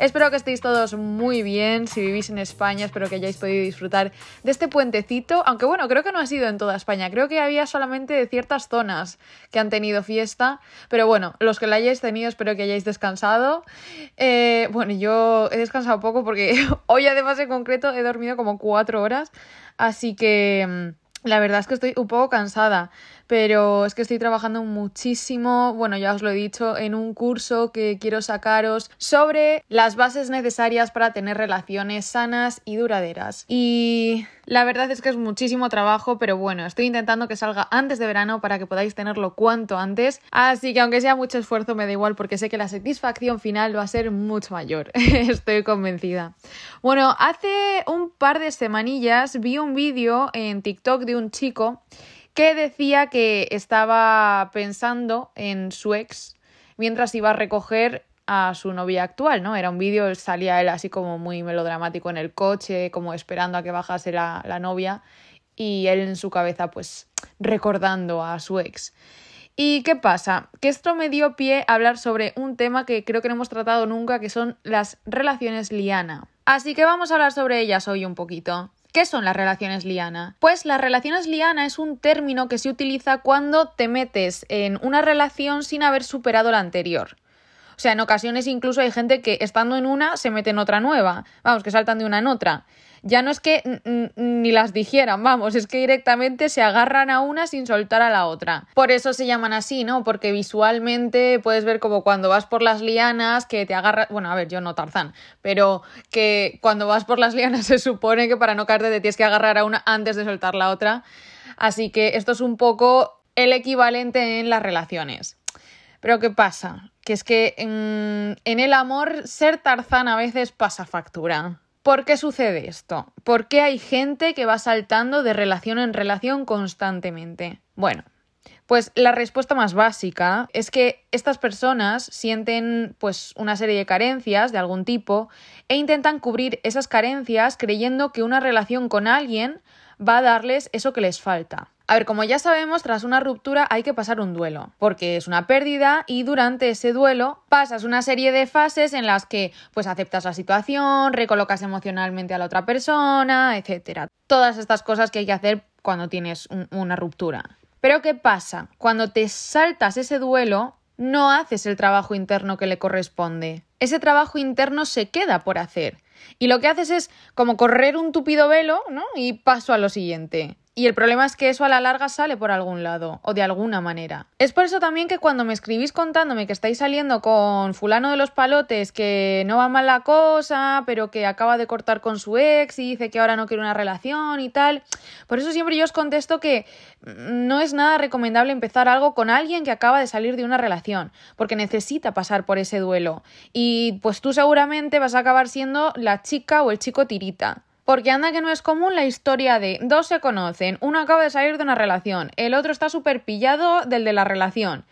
Espero que estéis todos muy bien. Si vivís en España, espero que hayáis podido disfrutar de este puentecito. Aunque bueno, creo que no ha sido en toda España. Creo que había solamente de ciertas zonas que han tenido fiesta. Pero bueno, los que la hayáis tenido, espero que hayáis descansado. Eh, bueno, yo he descansado poco porque hoy además en concreto he dormido como cuatro horas. Así que mm, la verdad es que estoy un poco cansada pero es que estoy trabajando muchísimo, bueno, ya os lo he dicho, en un curso que quiero sacaros sobre las bases necesarias para tener relaciones sanas y duraderas. Y la verdad es que es muchísimo trabajo, pero bueno, estoy intentando que salga antes de verano para que podáis tenerlo cuanto antes. Así que aunque sea mucho esfuerzo, me da igual porque sé que la satisfacción final va a ser mucho mayor. estoy convencida. Bueno, hace un par de semanillas vi un vídeo en TikTok de un chico que decía que estaba pensando en su ex mientras iba a recoger a su novia actual, ¿no? Era un vídeo, salía él así como muy melodramático en el coche, como esperando a que bajase la, la novia y él en su cabeza pues recordando a su ex. ¿Y qué pasa? Que esto me dio pie a hablar sobre un tema que creo que no hemos tratado nunca, que son las relaciones liana. Así que vamos a hablar sobre ellas hoy un poquito. ¿Qué son las relaciones liana? Pues las relaciones liana es un término que se utiliza cuando te metes en una relación sin haber superado la anterior. O sea, en ocasiones incluso hay gente que estando en una se mete en otra nueva. Vamos, que saltan de una en otra ya no es que ni las dijeran, vamos, es que directamente se agarran a una sin soltar a la otra. Por eso se llaman así, ¿no? Porque visualmente puedes ver como cuando vas por las lianas que te agarras, bueno, a ver, yo no Tarzán, pero que cuando vas por las lianas se supone que para no caerte te tienes que agarrar a una antes de soltar la otra. Así que esto es un poco el equivalente en las relaciones. Pero ¿qué pasa? Que es que en, en el amor ser Tarzán a veces pasa factura. ¿Por qué sucede esto? ¿Por qué hay gente que va saltando de relación en relación constantemente? Bueno, pues la respuesta más básica es que estas personas sienten pues una serie de carencias de algún tipo e intentan cubrir esas carencias creyendo que una relación con alguien va a darles eso que les falta. A ver, como ya sabemos, tras una ruptura hay que pasar un duelo, porque es una pérdida y durante ese duelo pasas una serie de fases en las que pues aceptas la situación, recolocas emocionalmente a la otra persona, etc. Todas estas cosas que hay que hacer cuando tienes una ruptura. Pero ¿qué pasa? Cuando te saltas ese duelo, no haces el trabajo interno que le corresponde. Ese trabajo interno se queda por hacer. Y lo que haces es como correr un tupido velo, ¿no? Y paso a lo siguiente. Y el problema es que eso a la larga sale por algún lado o de alguna manera. Es por eso también que cuando me escribís contándome que estáis saliendo con fulano de los palotes, que no va mal la cosa, pero que acaba de cortar con su ex y dice que ahora no quiere una relación y tal, por eso siempre yo os contesto que no es nada recomendable empezar algo con alguien que acaba de salir de una relación, porque necesita pasar por ese duelo. Y pues tú seguramente vas a acabar siendo la chica o el chico tirita. Porque anda que no es común la historia de dos se conocen, uno acaba de salir de una relación, el otro está súper pillado del de la relación.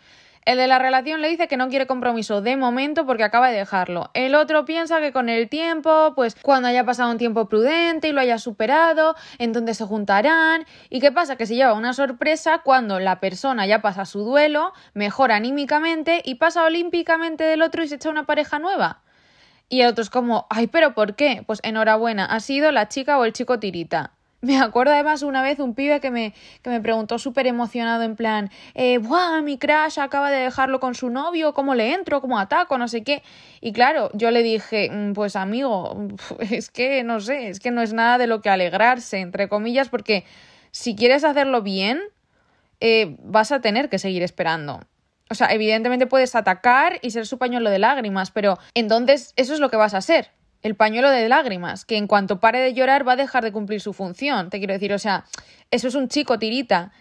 El de la relación le dice que no quiere compromiso de momento porque acaba de dejarlo. El otro piensa que con el tiempo, pues cuando haya pasado un tiempo prudente y lo haya superado, entonces se juntarán. ¿Y qué pasa? Que se lleva una sorpresa cuando la persona ya pasa su duelo, mejora anímicamente y pasa olímpicamente del otro y se echa una pareja nueva. Y el otro es como, ay, pero ¿por qué? Pues enhorabuena, ha sido la chica o el chico tirita. Me acuerdo además una vez un pibe que me, que me preguntó súper emocionado en plan, eh, ¡buah! Mi crush acaba de dejarlo con su novio, ¿cómo le entro? ¿Cómo ataco? No sé qué. Y claro, yo le dije, mm, pues amigo, es que no sé, es que no es nada de lo que alegrarse, entre comillas, porque si quieres hacerlo bien, eh, vas a tener que seguir esperando. O sea, evidentemente puedes atacar y ser su pañuelo de lágrimas, pero entonces eso es lo que vas a ser. El pañuelo de lágrimas, que en cuanto pare de llorar va a dejar de cumplir su función. Te quiero decir, o sea, eso es un chico tirita.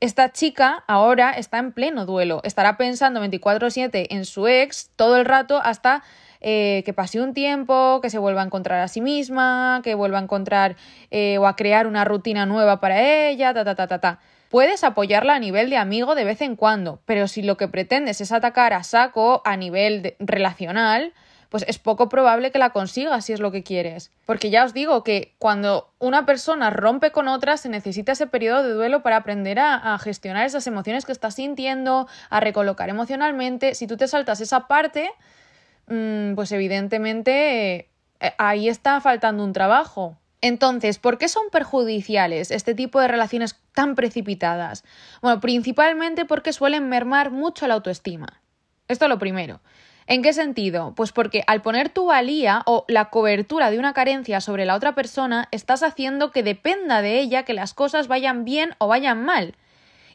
Esta chica ahora está en pleno duelo. Estará pensando 24-7 en su ex todo el rato hasta eh, que pase un tiempo, que se vuelva a encontrar a sí misma, que vuelva a encontrar eh, o a crear una rutina nueva para ella, ta, ta, ta, ta, ta. Puedes apoyarla a nivel de amigo de vez en cuando, pero si lo que pretendes es atacar a saco a nivel relacional, pues es poco probable que la consigas si es lo que quieres. Porque ya os digo que cuando una persona rompe con otra, se necesita ese periodo de duelo para aprender a, a gestionar esas emociones que estás sintiendo, a recolocar emocionalmente. Si tú te saltas esa parte, mmm, pues evidentemente eh, ahí está faltando un trabajo. Entonces, ¿por qué son perjudiciales este tipo de relaciones tan precipitadas? Bueno, principalmente porque suelen mermar mucho la autoestima. Esto es lo primero. ¿En qué sentido? Pues porque al poner tu valía o la cobertura de una carencia sobre la otra persona, estás haciendo que dependa de ella que las cosas vayan bien o vayan mal.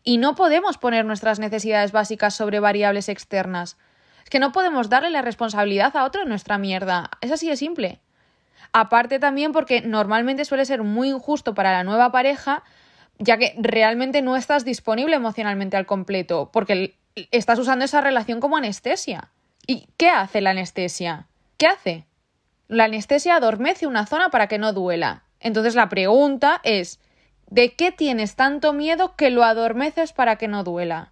Y no podemos poner nuestras necesidades básicas sobre variables externas. Es que no podemos darle la responsabilidad a otro en nuestra mierda. Es así de simple. Aparte también porque normalmente suele ser muy injusto para la nueva pareja, ya que realmente no estás disponible emocionalmente al completo, porque estás usando esa relación como anestesia. ¿Y qué hace la anestesia? ¿Qué hace? La anestesia adormece una zona para que no duela. Entonces la pregunta es, ¿de qué tienes tanto miedo que lo adormeces para que no duela?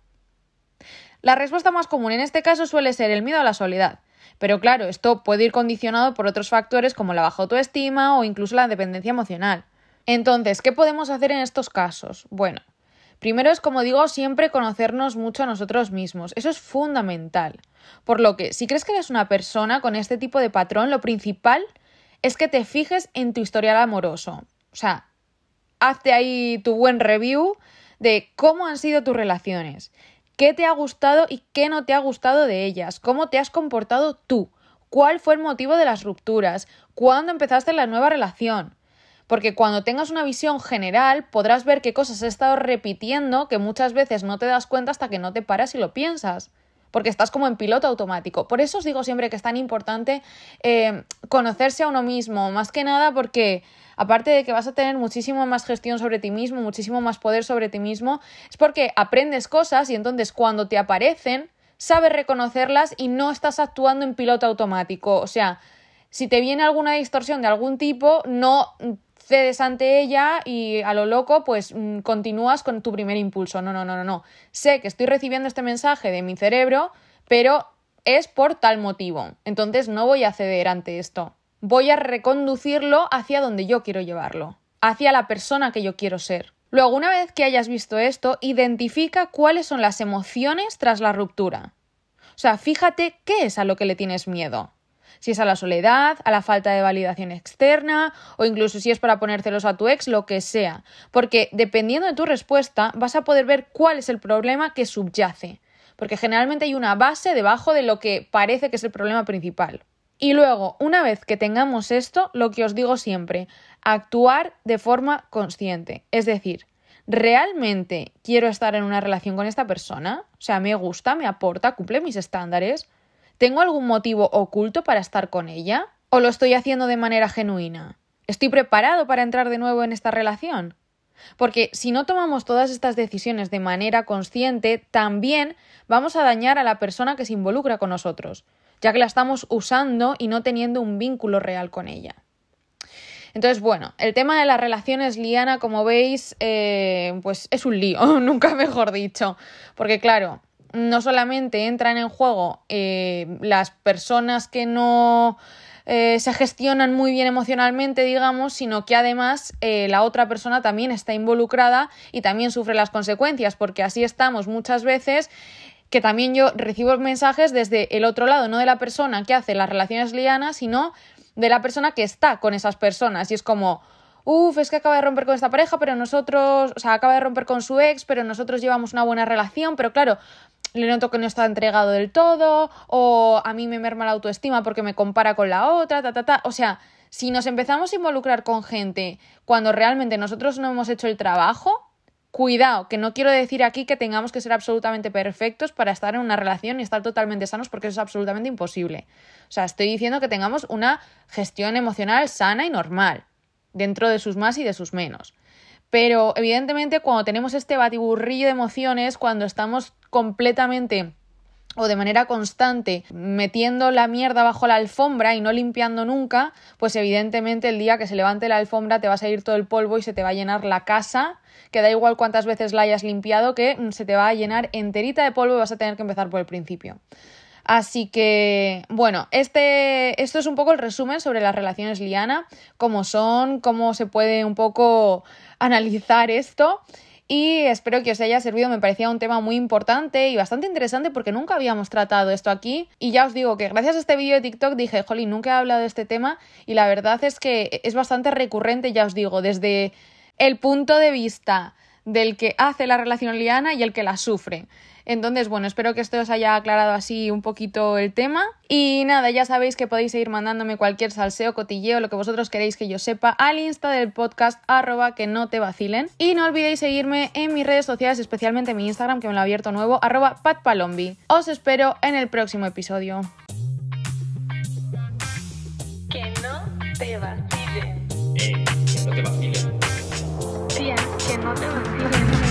La respuesta más común en este caso suele ser el miedo a la soledad. Pero claro, esto puede ir condicionado por otros factores como la baja autoestima o incluso la dependencia emocional. Entonces, ¿qué podemos hacer en estos casos? Bueno, Primero es, como digo, siempre conocernos mucho a nosotros mismos. Eso es fundamental. Por lo que, si crees que eres una persona con este tipo de patrón, lo principal es que te fijes en tu historial amoroso. O sea, hazte ahí tu buen review de cómo han sido tus relaciones, qué te ha gustado y qué no te ha gustado de ellas, cómo te has comportado tú, cuál fue el motivo de las rupturas, cuándo empezaste la nueva relación. Porque cuando tengas una visión general podrás ver qué cosas has estado repitiendo que muchas veces no te das cuenta hasta que no te paras y lo piensas porque estás como en piloto automático. Por eso os digo siempre que es tan importante eh, conocerse a uno mismo, más que nada porque aparte de que vas a tener muchísimo más gestión sobre ti mismo, muchísimo más poder sobre ti mismo, es porque aprendes cosas y entonces cuando te aparecen, sabes reconocerlas y no estás actuando en piloto automático. O sea, si te viene alguna distorsión de algún tipo, no cedes ante ella y a lo loco pues mm, continúas con tu primer impulso. No, no, no, no, no. Sé que estoy recibiendo este mensaje de mi cerebro, pero es por tal motivo. Entonces no voy a ceder ante esto. Voy a reconducirlo hacia donde yo quiero llevarlo, hacia la persona que yo quiero ser. Luego, una vez que hayas visto esto, identifica cuáles son las emociones tras la ruptura. O sea, fíjate qué es a lo que le tienes miedo si es a la soledad, a la falta de validación externa o incluso si es para poner celos a tu ex, lo que sea. Porque dependiendo de tu respuesta vas a poder ver cuál es el problema que subyace. Porque generalmente hay una base debajo de lo que parece que es el problema principal. Y luego, una vez que tengamos esto, lo que os digo siempre, actuar de forma consciente. Es decir, ¿realmente quiero estar en una relación con esta persona? O sea, me gusta, me aporta, cumple mis estándares. ¿Tengo algún motivo oculto para estar con ella? ¿O lo estoy haciendo de manera genuina? ¿Estoy preparado para entrar de nuevo en esta relación? Porque si no tomamos todas estas decisiones de manera consciente, también vamos a dañar a la persona que se involucra con nosotros, ya que la estamos usando y no teniendo un vínculo real con ella. Entonces, bueno, el tema de las relaciones liana, como veis, eh, pues es un lío, nunca mejor dicho. Porque claro, no solamente entran en juego eh, las personas que no eh, se gestionan muy bien emocionalmente, digamos, sino que además eh, la otra persona también está involucrada y también sufre las consecuencias, porque así estamos muchas veces que también yo recibo mensajes desde el otro lado, no de la persona que hace las relaciones lianas, sino de la persona que está con esas personas. Y es como, uff, es que acaba de romper con esta pareja, pero nosotros, o sea, acaba de romper con su ex, pero nosotros llevamos una buena relación, pero claro, le noto que no está entregado del todo, o a mí me merma la autoestima porque me compara con la otra, ta, ta, ta. O sea, si nos empezamos a involucrar con gente cuando realmente nosotros no hemos hecho el trabajo, cuidado, que no quiero decir aquí que tengamos que ser absolutamente perfectos para estar en una relación y estar totalmente sanos porque eso es absolutamente imposible. O sea, estoy diciendo que tengamos una gestión emocional sana y normal, dentro de sus más y de sus menos. Pero evidentemente cuando tenemos este batiburrillo de emociones, cuando estamos completamente o de manera constante metiendo la mierda bajo la alfombra y no limpiando nunca, pues evidentemente el día que se levante la alfombra te va a salir todo el polvo y se te va a llenar la casa, que da igual cuántas veces la hayas limpiado, que se te va a llenar enterita de polvo y vas a tener que empezar por el principio. Así que, bueno, este, esto es un poco el resumen sobre las relaciones liana, cómo son, cómo se puede un poco analizar esto. Y espero que os haya servido, me parecía un tema muy importante y bastante interesante porque nunca habíamos tratado esto aquí. Y ya os digo que gracias a este vídeo de TikTok dije, jolín, nunca he hablado de este tema y la verdad es que es bastante recurrente, ya os digo, desde el punto de vista del que hace la relación liana y el que la sufre. Entonces, bueno, espero que esto os haya aclarado así un poquito el tema. Y nada, ya sabéis que podéis seguir mandándome cualquier salseo, cotilleo, lo que vosotros queréis que yo sepa al insta del podcast arroba que no te vacilen. Y no olvidéis seguirme en mis redes sociales, especialmente en mi Instagram que me lo he abierto nuevo, arroba patpalombi. Os espero en el próximo episodio. Que no te vacilen. Eh, que no te vacilen. Tía, que no te vacilen.